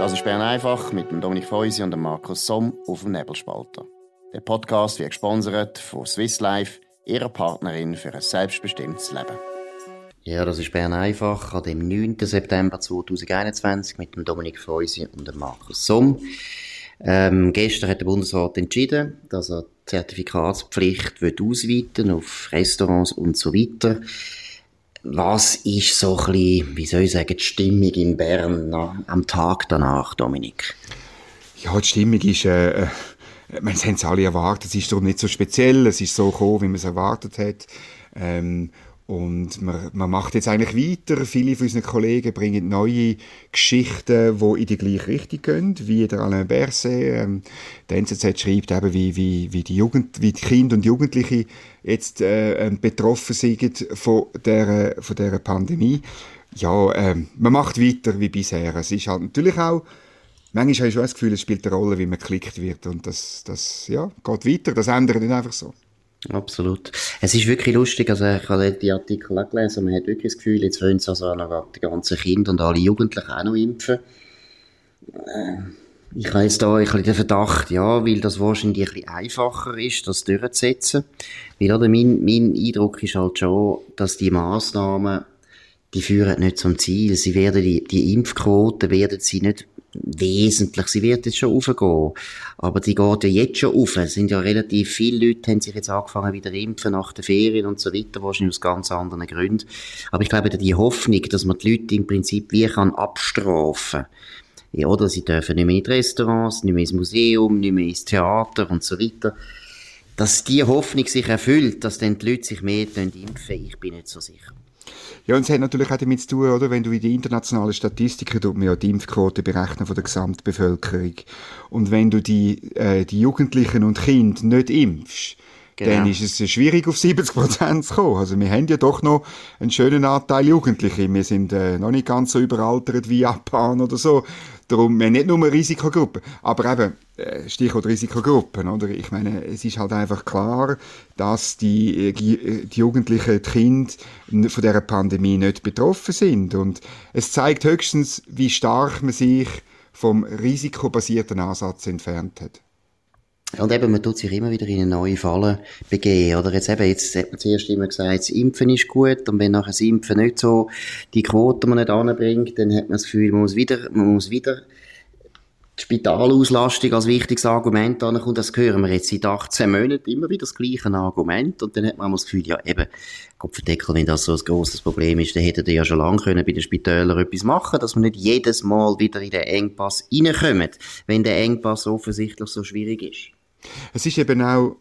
Das ist Bern einfach mit dem Dominik Feusi und dem Markus Somm auf dem Nebelspalter. Der Podcast wird gesponsert von Swiss Life, ihrer Partnerin für ein selbstbestimmtes Leben. Ja, das ist Bern einfach an dem 9. September 2021 mit dem Dominik Feusi und dem Markus Somm. Ähm, gestern hat der Bundesrat entschieden, dass er die Zertifikatspflicht ausweiten auf Restaurants und so weiter. Was ist so ein bisschen, wie soll ich sagen, die Stimmung in Bern am Tag danach, Dominik? Ja, die Stimmung ist, äh, äh wir haben es alle erwartet, es ist darum nicht so speziell, es ist so gekommen, wie man es erwartet hat. Ähm, und man, man macht jetzt eigentlich weiter. Viele von unseren Kollegen bringen neue Geschichten, die in die gleiche Richtung gehen, wie der Alain Berset. Ähm, der NZZ schreibt eben, wie, wie, wie, die Jugend, wie die Kinder und Jugendliche jetzt äh, ähm, betroffen sind von der, von der Pandemie. Ja, ähm, man macht weiter wie bisher. Es ist halt natürlich auch Manchmal habe ich schon das Gefühl, es spielt eine Rolle, wie man geklickt wird. Und das, das ja, geht weiter. Das ändert nicht einfach so. Absolut. Es ist wirklich lustig, also ich habe die Artikel auch gelesen, man hat wirklich das Gefühl, jetzt wollen sie also noch die ganzen Kinder und alle Jugendlichen auch noch impfen. Äh, ich habe jetzt da ein bisschen den Verdacht, ja, weil das wahrscheinlich ein bisschen einfacher ist, das durchzusetzen. Weil, oder, mein, mein Eindruck ist halt schon, dass die Massnahmen, die führen nicht zum Ziel. Sie werden die, die Impfquote werden sie nicht wesentlich. Sie wird jetzt schon aufgehen. Aber die geht ja jetzt schon auf. Es sind ja relativ viele Leute, haben sich jetzt angefangen wieder impfen nach den Ferien und so weiter, wahrscheinlich aus ganz anderen Gründen. Aber ich glaube, die Hoffnung, dass man die Leute im Prinzip wie kann abstrafen ja, oder sie dürfen nicht mehr in die Restaurants, nicht mehr ins Museum, nicht mehr ins Theater und so weiter. Dass die Hoffnung sich erfüllt, dass dann die Leute sich mehr impfen, ich bin nicht so sicher. Ja, und es hat natürlich auch damit zu tun, oder? Wenn du in die internationalen Statistiken tut man ja die Impfquote berechnen von der Gesamtbevölkerung. Und wenn du die, äh, die Jugendlichen und Kinder nicht impfst, Genau. dann ist es schwierig, auf 70 Prozent zu kommen. Also wir haben ja doch noch einen schönen Anteil Jugendliche. Wir sind äh, noch nicht ganz so überaltert wie Japan oder so. Darum, wir haben nicht nur Risikogruppen, aber eben, äh, Stichwort Risikogruppen, oder? Ich meine, es ist halt einfach klar, dass die, äh, die Jugendlichen, die Kinder von dieser Pandemie nicht betroffen sind. Und es zeigt höchstens, wie stark man sich vom risikobasierten Ansatz entfernt hat. Und eben, man tut sich immer wieder in eine neue Falle begeben, oder? Jetzt eben, jetzt hat man zuerst immer gesagt, das Impfen ist gut, und wenn nachher das Impfen nicht so die Quote man nicht anbringt, dann hat man das Gefühl, man muss wieder, man muss wieder die Spitalauslastung als wichtiges Argument ankommt, das hören wir jetzt seit 18 Monaten immer wieder das gleiche Argument, und dann hat man das Gefühl, ja, eben, Kopfendeckel, wenn das so ein grosses Problem ist, dann hätte ihr ja schon lange können bei den Spitälern etwas machen, dass man nicht jedes Mal wieder in den Engpass reinkommt, wenn der Engpass offensichtlich so schwierig ist. Es ist eben auch,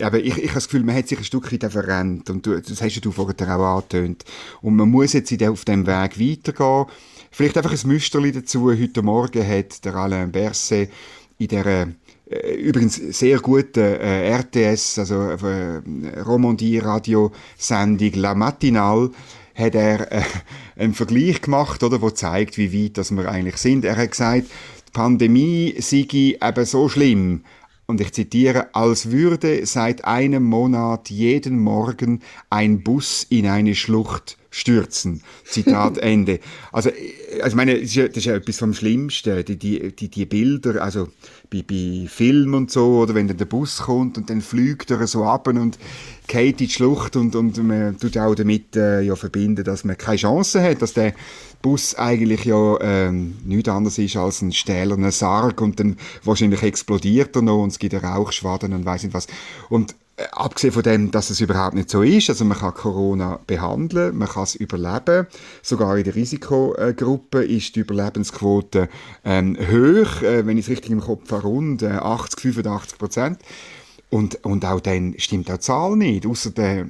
aber ich, ich habe das Gefühl, man hat sich ein Stück weit verrennt. Und du, das hast du vorher auch angetönt. Und man muss jetzt auf dem Weg weitergehen. Vielleicht einfach ein Müsterli dazu. Heute Morgen hat der Alain Berset in der äh, übrigens sehr gute äh, RTS, also äh, Romandie-Radio-Sendung La Matinale, hat er äh, einen Vergleich gemacht, oder, wo zeigt, wie weit das wir eigentlich sind. Er hat gesagt, die Pandemie sei eben so schlimm, und ich zitiere, als würde seit einem Monat jeden Morgen ein Bus in eine Schlucht stürzen. Zitat Ende. Also, also meine, das ist, ja, das ist ja etwas vom Schlimmsten. Die, die, die, die Bilder, also bei, bei Film und so, oder wenn dann der Bus kommt und dann fliegt er so ab und geht in die Schlucht und, und man tut auch damit äh, ja verbinden, dass man keine Chance hat, dass der Bus eigentlich ja ähm, nichts anderes ist als ein stählerner Sarg und dann wahrscheinlich explodiert er noch und es gibt Rauchschwaden und weiß nicht was. Und abgesehen von dem, dass es überhaupt nicht so ist, also man kann Corona behandeln, man kann es überleben, sogar in der Risikogruppe ist die Überlebensquote ähm, hoch, äh, wenn ich es richtig im Kopf habe, rund äh, 80, 85 Prozent. Und, und auch dann stimmt auch die Zahl nicht. Außer der,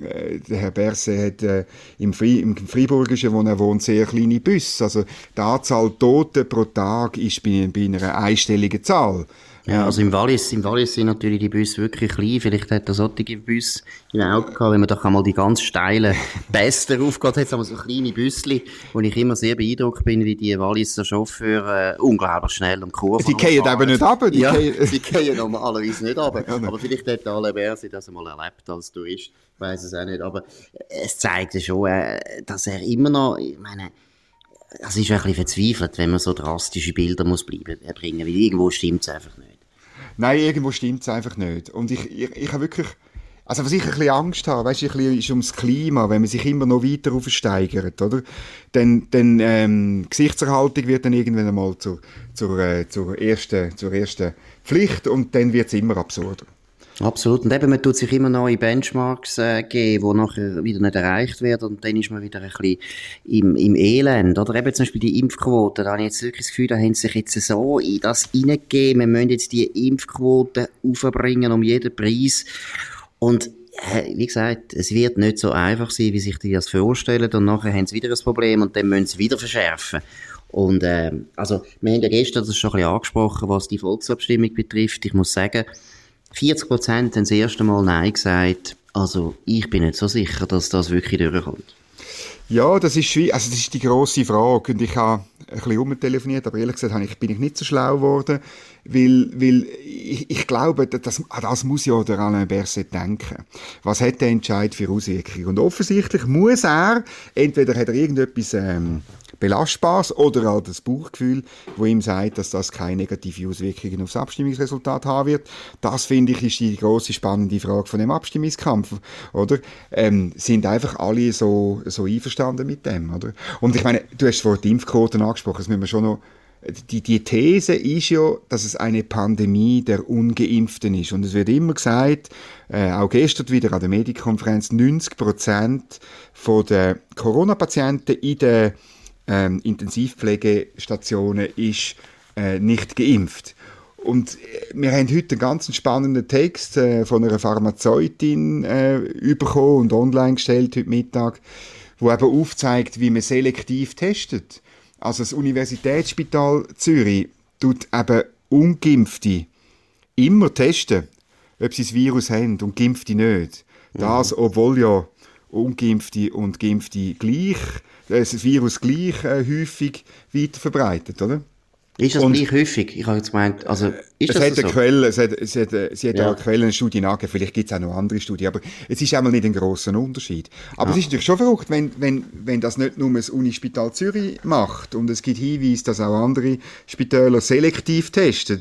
äh, der Herr Berse hat äh, im, Fri im Friburgischen, wo er wohnt, sehr kleine Bus. Also die Anzahl Tote pro Tag ist bei, bei einer einstelligen Zahl. Ja, also im Wallis, im Wallis sind natürlich die Busse wirklich klein. Vielleicht hat er solche Busse im Auge gehabt, wenn man doch einmal die ganz steilen Pässe aufgeht, hat es so kleine Büssli, wo ich immer sehr beeindruckt bin, wie die Walliser Chauffeure äh, unglaublich schnell um Kurven Die gehen eben nicht ab. Die ja, die gehen normalerweise nicht ab. Aber vielleicht hat der Alain Berset das einmal erlebt als Tourist. Ich weiss es auch nicht. Aber es zeigt schon, äh, dass er immer noch, ich meine, es ist ein bisschen verzweifelt, wenn man so drastische Bilder muss bleiben, erbringen, weil irgendwo stimmt es einfach nicht. Nein, irgendwo stimmt es einfach nicht. Und ich, ich, ich habe wirklich, also was ich ein bisschen Angst habe, weißt ein bisschen ist ums Klima, wenn man sich immer noch weiter aufsteigert, oder? Dann, dann ähm, Gesichtserhaltung wird dann irgendwann einmal zur, zur, äh, zur, ersten, zur ersten Pflicht und dann wird es immer absurder. Absolut. Und eben, man tut sich immer neue Benchmarks äh, geben, die nachher wieder nicht erreicht werden und dann ist man wieder ein bisschen im, im Elend. Oder eben zum Beispiel die Impfquote. Da habe ich jetzt wirklich das Gefühl, da haben sie sich jetzt so in das hineingegeben. Wir müssen jetzt die Impfquote aufbringen um jeden Preis. Und äh, wie gesagt, es wird nicht so einfach sein, wie sich die das vorstellen. Und nachher haben sie wieder ein Problem und dann müssen sie wieder verschärfen. Und äh, also, wir haben ja gestern das schon ein bisschen angesprochen, was die Volksabstimmung betrifft. Ich muss sagen, 40 Prozent haben das erste Mal Nein gesagt. Also ich bin nicht so sicher, dass das wirklich durchkommt. Ja, das ist. Also das ist die grosse Frage. Und ich habe ein bisschen umtelefoniert, aber ehrlich gesagt ich, bin ich nicht so schlau geworden, weil, weil ich, ich glaube, das, das muss ja der Alain Berset denken. Was hat der Entscheid für Auswirkungen? Und offensichtlich muss er, entweder hat er irgendetwas ähm, Belastbares oder halt das Bauchgefühl, wo ihm sagt, dass das keine negative Auswirkungen aufs Abstimmungsresultat haben wird. Das, finde ich, ist die große spannende Frage von dem Abstimmungskampf, oder? Ähm, sind einfach alle so, so einverstanden mit dem, oder? Und ich meine, du hast das Wort Impfquoten angesprochen, das müssen wir schon noch die, die These ist ja, dass es eine Pandemie der Ungeimpften ist. Und es wird immer gesagt, äh, auch gestern wieder an der Medienkonferenz, 90 Prozent der Corona-Patienten in der ähm, Intensivpflegestationen ist äh, nicht geimpft. Und äh, wir haben heute einen ganz spannenden Text äh, von einer Pharmazeutin äh, bekommen und online gestellt heute Mittag, wo eben aufzeigt, wie man selektiv testet. Also das Universitätsspital Zürich tut eben Ungeimpfte immer testen, ob sie das Virus haben und Geimpfte nicht. Das, mhm. obwohl ja Ungeimpfte und Geimpfte gleich das Virus gleich äh, häufig weiter verbreitet, oder? Ist das und, gleich häufig? Ich habe jetzt gemeint, also, ist es das hat so? eine Quelle, es hat, es hat, sie hat ja. auch Quellenstudien angegeben, vielleicht gibt es auch noch andere Studien, aber es ist einmal nicht ein grosser Unterschied. Aber ja. es ist natürlich schon verrückt, wenn, wenn, wenn das nicht nur das Unispital Zürich macht und es gibt Hinweise, dass auch andere Spitäler selektiv testen,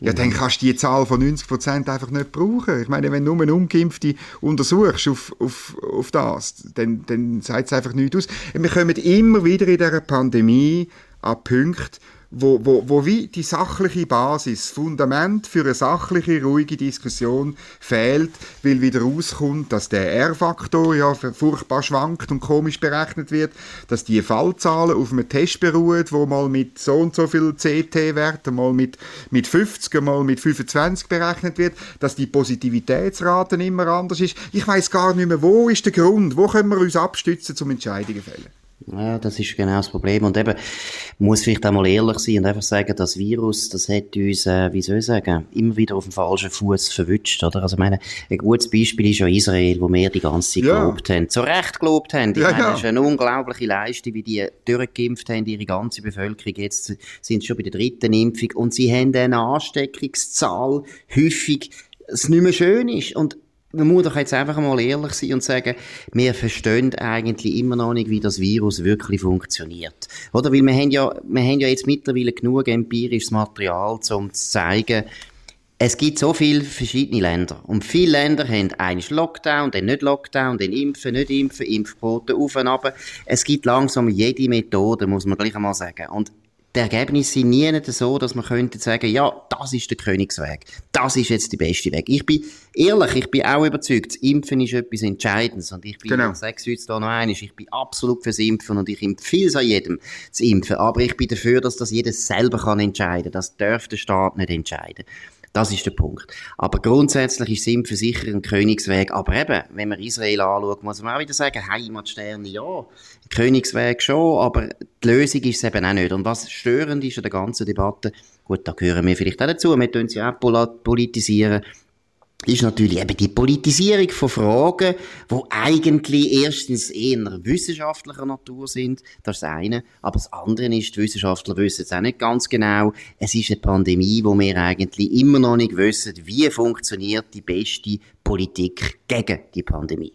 ja, dann kannst du die Zahl von 90% einfach nicht brauchen. Ich meine, wenn du nur einen Ungeimpfte untersuchst auf, auf, auf das, dann, dann sagt es einfach nichts aus. Wir kommen immer wieder in dieser Pandemie an Punkte, wo, wo, wo wie die sachliche Basis, Fundament für eine sachliche, ruhige Diskussion fehlt, weil wieder rauskommt, dass der R-Faktor ja furchtbar schwankt und komisch berechnet wird, dass die Fallzahlen auf einem Test beruhen, wo mal mit so und so viel CT-Werten, mal mit, mit 50, mal mit 25 berechnet wird, dass die Positivitätsrate immer anders ist. Ich weiß gar nicht mehr, wo ist der Grund, wo können wir uns abstützen zum Entscheidungen fällen. Ja, das ist genau das Problem. Und eben, muss vielleicht einmal ehrlich sein und einfach sagen, das Virus, das hat uns, äh, wie soll ich sagen, immer wieder auf dem falschen Fuß verwünscht, oder? Also, ich meine, ein gutes Beispiel ist ja Israel, wo wir die ganze Zeit ja. gelobt haben. Zu Recht gelobt haben. Ich ja, meine, ja. das ist eine unglaubliche Leistung, wie die durchgeimpft haben, ihre ganze Bevölkerung. Jetzt sind sie schon bei der dritten Impfung und sie haben eine Ansteckungszahl häufig, es nicht mehr schön ist. Und man muss doch jetzt einfach mal ehrlich sein und sagen, wir verstehen eigentlich immer noch nicht, wie das Virus wirklich funktioniert. Oder? Weil wir haben ja, wir haben ja jetzt mittlerweile genug empirisches Material, um zu zeigen, es gibt so viele verschiedene Länder. Und viele Länder haben einen Lockdown, dann nicht Lockdown, dann impfen, nicht impfen, Impfquote auf und ab. Es gibt langsam jede Methode, muss man gleich einmal sagen. Und die Ergebnisse sind nie nicht so, dass man könnte sagen, ja, das ist der Königsweg. Das ist jetzt der beste Weg. Ich bin ehrlich, ich bin auch überzeugt, das Impfen ist etwas Entscheidendes. Und ich bin, genau. jetzt hier noch einmal, ich bin absolut fürs Impfen und ich empfehle es an jedem zu impfen. Aber ich bin dafür, dass das jeder selber kann entscheiden. Das darf der Staat nicht entscheiden. Das ist der Punkt. Aber grundsätzlich ist für sicher ein Königsweg. Aber eben, wenn man Israel anschaut, muss man auch wieder sagen, Heimatsterne ja, Königsweg schon, aber die Lösung ist es eben auch nicht. Und was störend ist an der ganzen Debatte, gut, da gehören wir vielleicht auch dazu, wir tun sie auch politisieren, ist natürlich eben die Politisierung von Fragen, die eigentlich erstens eher wissenschaftlicher Natur sind, das ist das eine, aber das andere ist, die Wissenschaftler wissen es auch nicht ganz genau, es ist eine Pandemie, wo wir eigentlich immer noch nicht wissen, wie funktioniert die beste Politik gegen die Pandemie.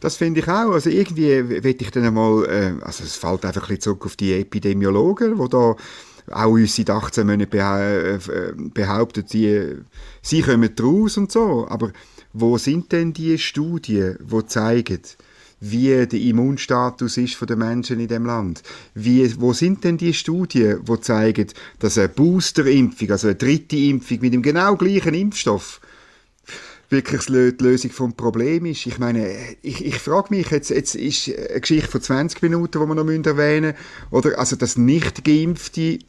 Das finde ich auch. Also irgendwie will ich dann einmal, äh, also es fällt einfach ein bisschen zurück auf die Epidemiologen, die da auch uns seit 18 Monaten behaupten, die, sie kommen raus und so. Aber wo sind denn die Studien, die zeigen, wie der Immunstatus ist von den Menschen in dem Land. Wie, wo sind denn die Studien, die zeigen, dass eine Boosterimpfung, also eine dritte Impfung mit dem genau gleichen Impfstoff, wirklich die Lösung vom Problem ist. Ich meine, ich, ich frage mich, jetzt, jetzt ist eine Geschichte von 20 Minuten, die wir noch erwähnen müssen, oder? Also, dass nicht Geimpfte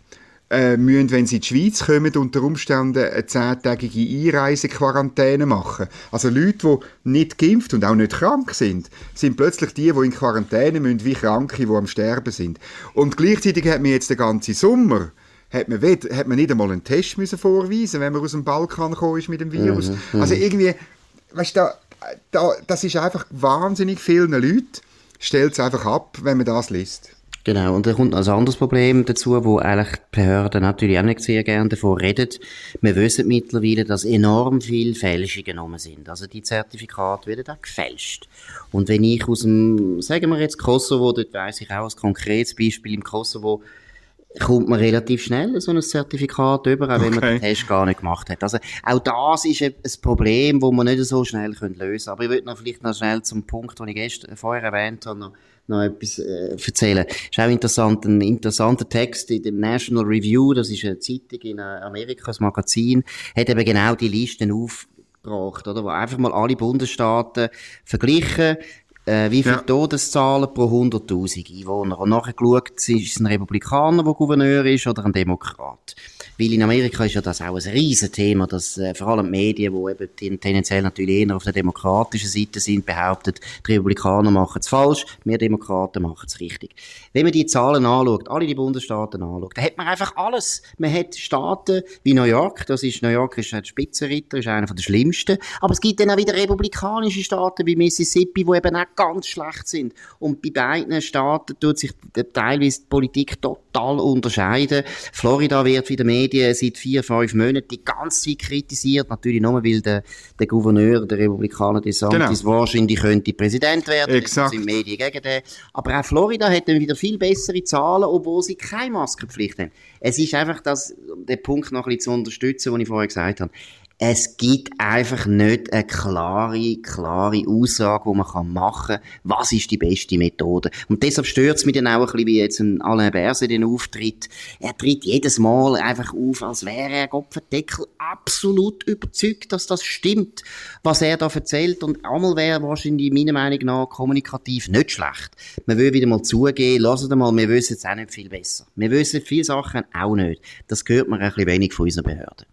äh, müssen, wenn sie in die Schweiz kommen, unter Umständen eine zehntägige Einreisequarantäne machen. Also Leute, die nicht geimpft und auch nicht krank sind, sind plötzlich die, die in Quarantäne müssen, wie Kranke, die am Sterben sind. Und gleichzeitig hat man jetzt den ganzen Sommer hat man, hat man nicht einmal einen Test müssen vorweisen wenn man aus dem Balkan gekommen ist mit dem Virus. Mhm, mhm. also irgendwie, weißt du, da, da, das ist einfach wahnsinnig vielen Leuten, stellt es einfach ab, wenn man das liest. Genau, und da kommt noch ein anderes Problem dazu, wo eigentlich die Behörden natürlich auch nicht sehr gerne davon reden. Wir wissen mittlerweile, dass enorm viele Fälschungen genommen sind. Also die Zertifikate werden auch gefälscht. Und wenn ich aus dem, sagen wir jetzt Kosovo, dort weiss ich auch als konkretes Beispiel im Kosovo, kommt man relativ schnell so ein Zertifikat über, auch wenn okay. man den Test gar nicht gemacht hat. Also auch das ist ein, Problem, das man nicht so schnell lösen können. Aber ich würde noch vielleicht noch schnell zum Punkt, den ich gestern vorher erwähnt habe, noch noch etwas äh, erzählen. Ist auch interessant, ein interessanter Text in dem National Review, das ist eine Zeitung in äh, Amerika, ein Magazin, hat eben genau die Listen aufgebracht, oder? Wo einfach mal alle Bundesstaaten verglichen, äh, wie viele ja. Todeszahlen pro 100.000 Einwohner. Und nachher geschaut, ist es ein Republikaner, der Gouverneur ist, oder ein Demokrat. Weil in Amerika ist ja das auch ein Riesenthema, dass äh, vor allem die Medien, die eben tendenziell natürlich eher auf der demokratischen Seite sind, behaupten, die Republikaner machen es falsch, wir Demokraten machen es richtig. Wenn man die Zahlen anschaut, alle die Bundesstaaten anschaut, dann hat man einfach alles. Man hat Staaten wie New York, das ist, New York ist ein Spitzenritter, ist einer der schlimmsten, aber es gibt dann auch wieder republikanische Staaten wie Mississippi, die eben auch ganz schlecht sind. Und bei beiden Staaten tut sich teilweise die Politik total unterscheiden. Florida wird wieder mehr Medien seit vier, fünf Monaten die ganze Zeit kritisiert. Natürlich nur, weil der, der Gouverneur, der Republikaner DeSantis, genau. wahrscheinlich könnte Präsident werden. Exakt. sind Medien gegen den. Aber auch Florida hat dann wieder viel bessere Zahlen, obwohl sie keine Maskenpflicht haben. Es ist einfach das, den Punkt noch ein bisschen zu unterstützen, den ich vorher gesagt habe es gibt einfach nicht eine klare, klare Aussage, die man machen kann, was ist die beste Methode. Und deshalb stört es mich dann auch ein bisschen, wie jetzt ein Alain Berset den Auftritt. Er tritt jedes Mal einfach auf, als wäre er Gopfendeckel absolut überzeugt, dass das stimmt, was er da erzählt. Und einmal wäre wahrscheinlich meiner Meinung nach kommunikativ nicht schlecht. Man will wieder mal zugehen, lasst mal, wir wissen es auch nicht viel besser. Wir wissen viele Sachen auch nicht. Das gehört man ein bisschen wenig von unseren Behörden.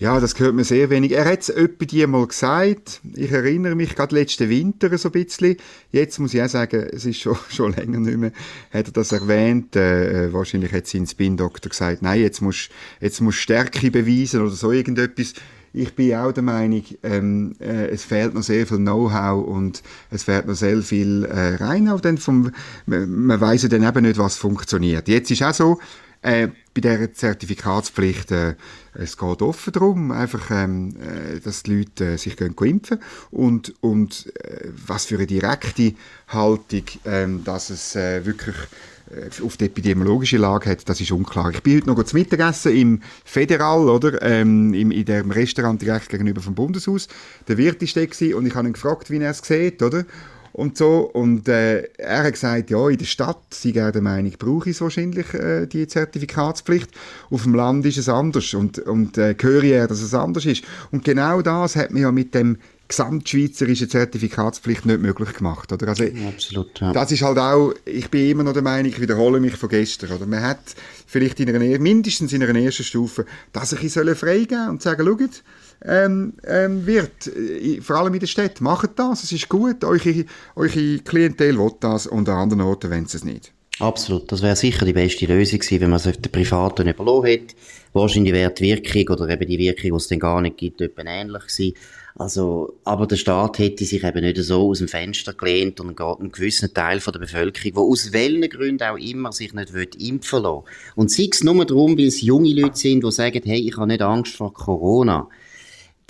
Ja, das gehört mir sehr wenig. Er hat es etwa die mal gesagt. Ich erinnere mich gerade letzten Winter so ein bisschen. Jetzt muss ich auch sagen, es ist schon, schon länger nicht mehr. Hat er das erwähnt? Äh, wahrscheinlich hat sein Spin-Doktor gesagt, nein, jetzt musst, jetzt musst Stärke beweisen oder so irgendetwas. Ich bin auch der Meinung, ähm, äh, es fehlt noch sehr viel Know-how und es fehlt noch sehr viel äh, rein. Auch dann vom, man, man weiss ja dann eben nicht, was funktioniert. Jetzt ist auch so, äh, bei dieser Zertifikatspflicht, äh, es geht offen darum, einfach, ähm, äh, dass die Leute äh, sich gehen impfen und, und äh, was für eine direkte Haltung, ähm, dass es äh, wirklich auf die epidemiologische Lage hat, das ist unklar. Ich bin heute noch zu Mittagessen im Federal, oder, ähm, im, in dem Restaurant direkt gegenüber vom Bundeshaus. Der Wirt ist da und ich habe ihn gefragt, wie er es sieht, oder? Und so. Und äh, er hat gesagt, ja, in der Stadt sei er der Meinung, brauche ich wahrscheinlich äh, die Zertifikatspflicht. Auf dem Land ist es anders und, und äh, höre er, dass es anders ist. Und genau das hat man ja mit dem gesamtschweizerische Zertifikatspflicht nicht möglich gemacht, oder? Also, Absolut, ja. Das ist halt auch, ich bin immer noch der Meinung, ich wiederhole mich von gestern, oder? Man hat vielleicht in einer, mindestens in einer ersten Stufe das ein bisschen freigeben und sagen, schaut, ähm, ähm, wird, äh, vor allem in der Stadt, macht das, es ist gut, eure, eure Klientel will das und an anderen Orten wollen sie es nicht. Absolut, das wäre sicher die beste Lösung gewesen, wenn man es auf den Privaten überlassen hätte. Wahrscheinlich wäre die Wirkung oder eben die Wirkung, die es dann gar nicht gibt, etwa ähnlich gewesen. Also, aber der Staat hätte sich eben nicht so aus dem Fenster gelehnt und einen gewissen Teil von der Bevölkerung, der aus welchen Gründen auch immer sich nicht impfen lassen Und sei es nur darum, weil es junge Leute sind, die sagen, hey, ich habe nicht Angst vor Corona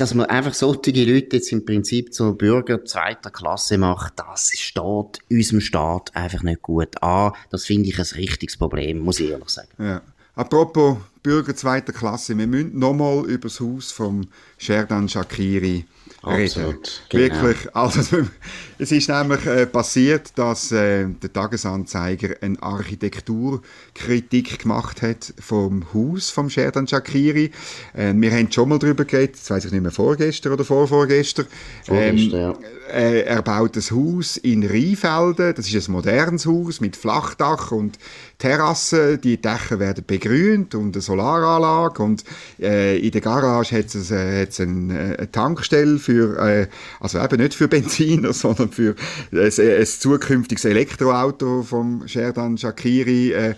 dass man einfach solche Leute jetzt im Prinzip zu Bürger zweiter Klasse macht, das steht unserem Staat einfach nicht gut an. Das finde ich ein richtiges Problem, muss ich ehrlich sagen. Ja. Apropos Bürger zweiter Klasse, wir müssen nochmal über das Haus vom Sherdan Shakiri Absolut. Genau. Wirklich, also es ist nämlich äh, passiert, dass äh, der Tagesanzeiger eine Architekturkritik gemacht hat vom Haus vom Sherdan Shakiri. Äh, wir haben schon mal darüber geredet, das weiß ich nicht mehr, vorgestern oder vorvorgestern. Vorgestern, ähm, ja. Äh, er baut ein Haus in Rheinfelden, das ist ein modernes Haus mit Flachdach und Terrasse, die Dächer werden begrünt und eine Solaranlage und äh, in der Garage hat es, äh, eine Tankstelle für, äh, also eben nicht für Benziner, sondern für ein, ein zukünftiges Elektroauto vom Sherdan Shakiri. Äh,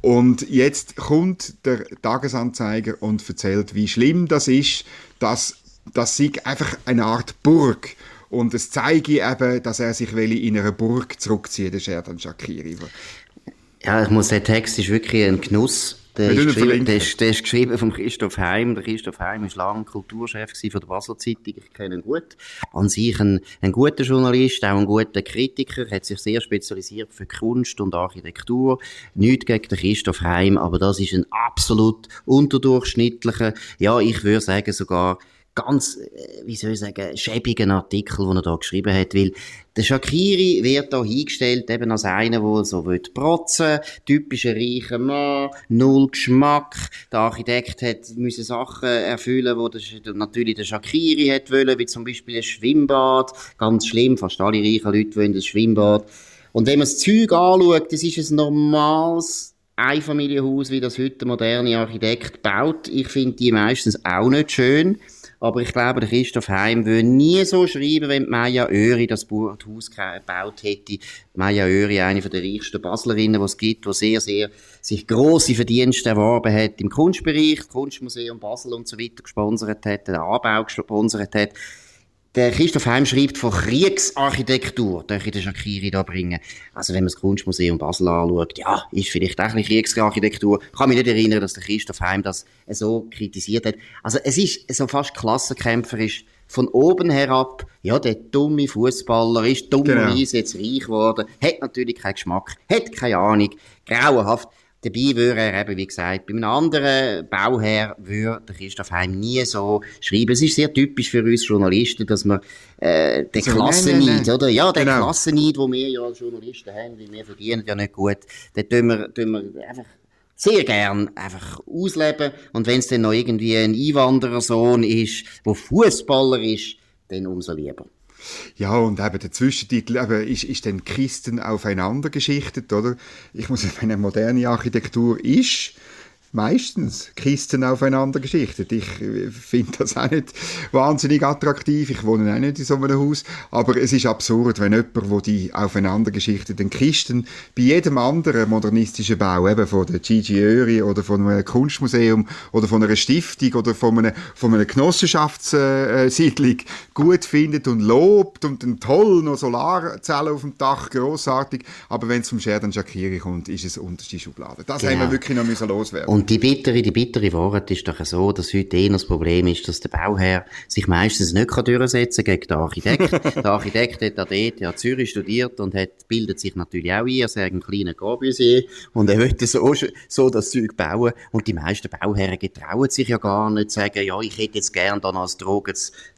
und jetzt kommt der Tagesanzeiger und erzählt, wie schlimm das ist, dass das sei einfach eine Art Burg und es zeige eben, dass er sich in einer Burg zurückziehen, der Sherdan Shakiri. Ja, ich muss sagen, der Text ist wirklich ein Genuss. Der ist, geschrieben, der, ist, der ist, geschrieben von Christoph Heim. Der Christoph Heim war lange Kulturchef von der Basler Zeitung. Ich kenne ihn gut. An sich ein, ein guter Journalist, auch ein guter Kritiker, hat sich sehr spezialisiert für Kunst und Architektur. Nicht gegen den Christoph Heim, aber das ist ein absolut unterdurchschnittlicher, ja, ich würde sagen sogar ganz, äh, wie soll ich sagen, schäbigen Artikel, den er da geschrieben hat, weil der Shakiri wird da hingestellt eben als einer, der so will protzen, typischer reicher Mann, null Geschmack. Der Architekt hat müssen Sachen erfüllen, wo das natürlich der Shakiri hat wollen, wie zum Beispiel ein Schwimmbad. Ganz schlimm, fast alle reichen Leute wollen ein Schwimmbad. Und wenn man das Zeug anschaut, das ist ein normales Einfamilienhaus, wie das heute der moderne Architekt baut. Ich finde die meistens auch nicht schön. Aber ich glaube, der Christoph Heim würde nie so schreiben, wenn Maya Öri das Haus gebaut hätte. Maya Öri, eine der reichsten Baslerinnen, die es gibt, die sehr, sehr sich grosse Verdienste erworben hat im Kunstbereich, Kunstmuseum Basel und so weiter gesponsert hat, den Anbau gesponsert hat. Der Christoph Heim schreibt von Kriegsarchitektur, darf ich den Shakiri da bringen. Also wenn man das Kunstmuseum Basel anschaut, ja, ist vielleicht auch ein Kriegsarchitektur. Ich kann mich nicht erinnern, dass der Christoph Heim das so kritisiert hat. Also es ist so fast klassenkämpferisch von oben herab, ja, der dumme Fußballer ist dummerweise genau. jetzt reich geworden, hat natürlich keinen Geschmack, hat keine Ahnung, grauenhaft. Dabei würde er eben, wie gesagt, bei einem anderen Bauherr würde Christoph Heim nie so schreiben. Es ist sehr typisch für uns Journalisten, dass wir äh, den so, Klassenneid, oder? Ja, den genau. Klassenneid, den wir ja als Journalisten haben, weil wir verdienen ja nicht gut, den tun wir, tun wir einfach sehr gern einfach ausleben. Und wenn es dann noch irgendwie ein Einwanderersohn ist, der Fußballer ist, dann umso lieber. Ja, und eben der Zwischentitel eben, ist, ist dann Christen aufeinander geschichtet, oder? Ich muss sagen, eine moderne Architektur ist meistens Kisten aufeinander geschichtet. Ich äh, finde das auch nicht wahnsinnig attraktiv. Ich wohne auch nicht in so einem Haus. Aber es ist absurd, wenn jemand, wo die aufeinander geschichteten Kisten bei jedem anderen modernistischen Bau, eben von der Gigi Öri oder von einem Kunstmuseum oder von einer Stiftung oder von einer, von einer Genossenschaftssiedlung gut findet und lobt und dann toll noch Solarzellen auf dem Dach, großartig. Aber wenn es zum Sherdan Shakiri kommt, ist es unterste Schublade. Das genau. haben wir genau. wirklich noch müssen loswerden. Und die bittere, die bittere Wahrheit ist doch so, dass heute eher das Problem ist, dass der Bauherr sich meistens nicht kann durchsetzen gegen den Architekt. der Architekt hat an der ETH Zürich studiert und hat, bildet sich natürlich auch ein, er sagt einen kleinen Corbusier und er möchte so, so das Zeug bauen und die meisten Bauherren getrauen sich ja gar nicht, sagen, ja, ich hätte jetzt gern dann als Droge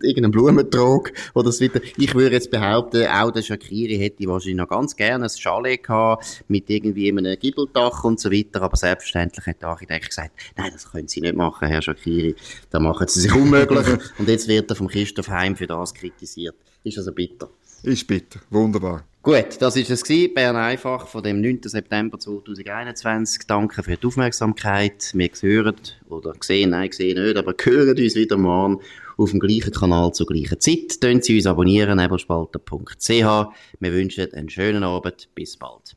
irgendeinen Blumentrog oder so weiter. Ich würde jetzt behaupten, auch der Shakiri hätte wahrscheinlich noch ganz gerne ein Chalet gehabt mit irgendwie einem Gibbeldach und so weiter, aber selbstverständlich schlussendlich hat der Architekt gesagt, nein, das können Sie nicht machen, Herr Shakiri, da machen Sie sich unmöglich. und jetzt wird er vom Christoph Heim für das kritisiert. Ist also bitter. Ist bitter, wunderbar. Gut, das ist es gewesen, Bern einfach von dem 9. September 2021. Danke für die Aufmerksamkeit. Wir hören oder sehen, nein, sehen nicht, aber hören uns wieder morgen auf dem gleichen Kanal zur gleichen Zeit. Können Sie uns abonnieren, nebelspalter.ch. Wir wünschen einen schönen Abend. Bis bald.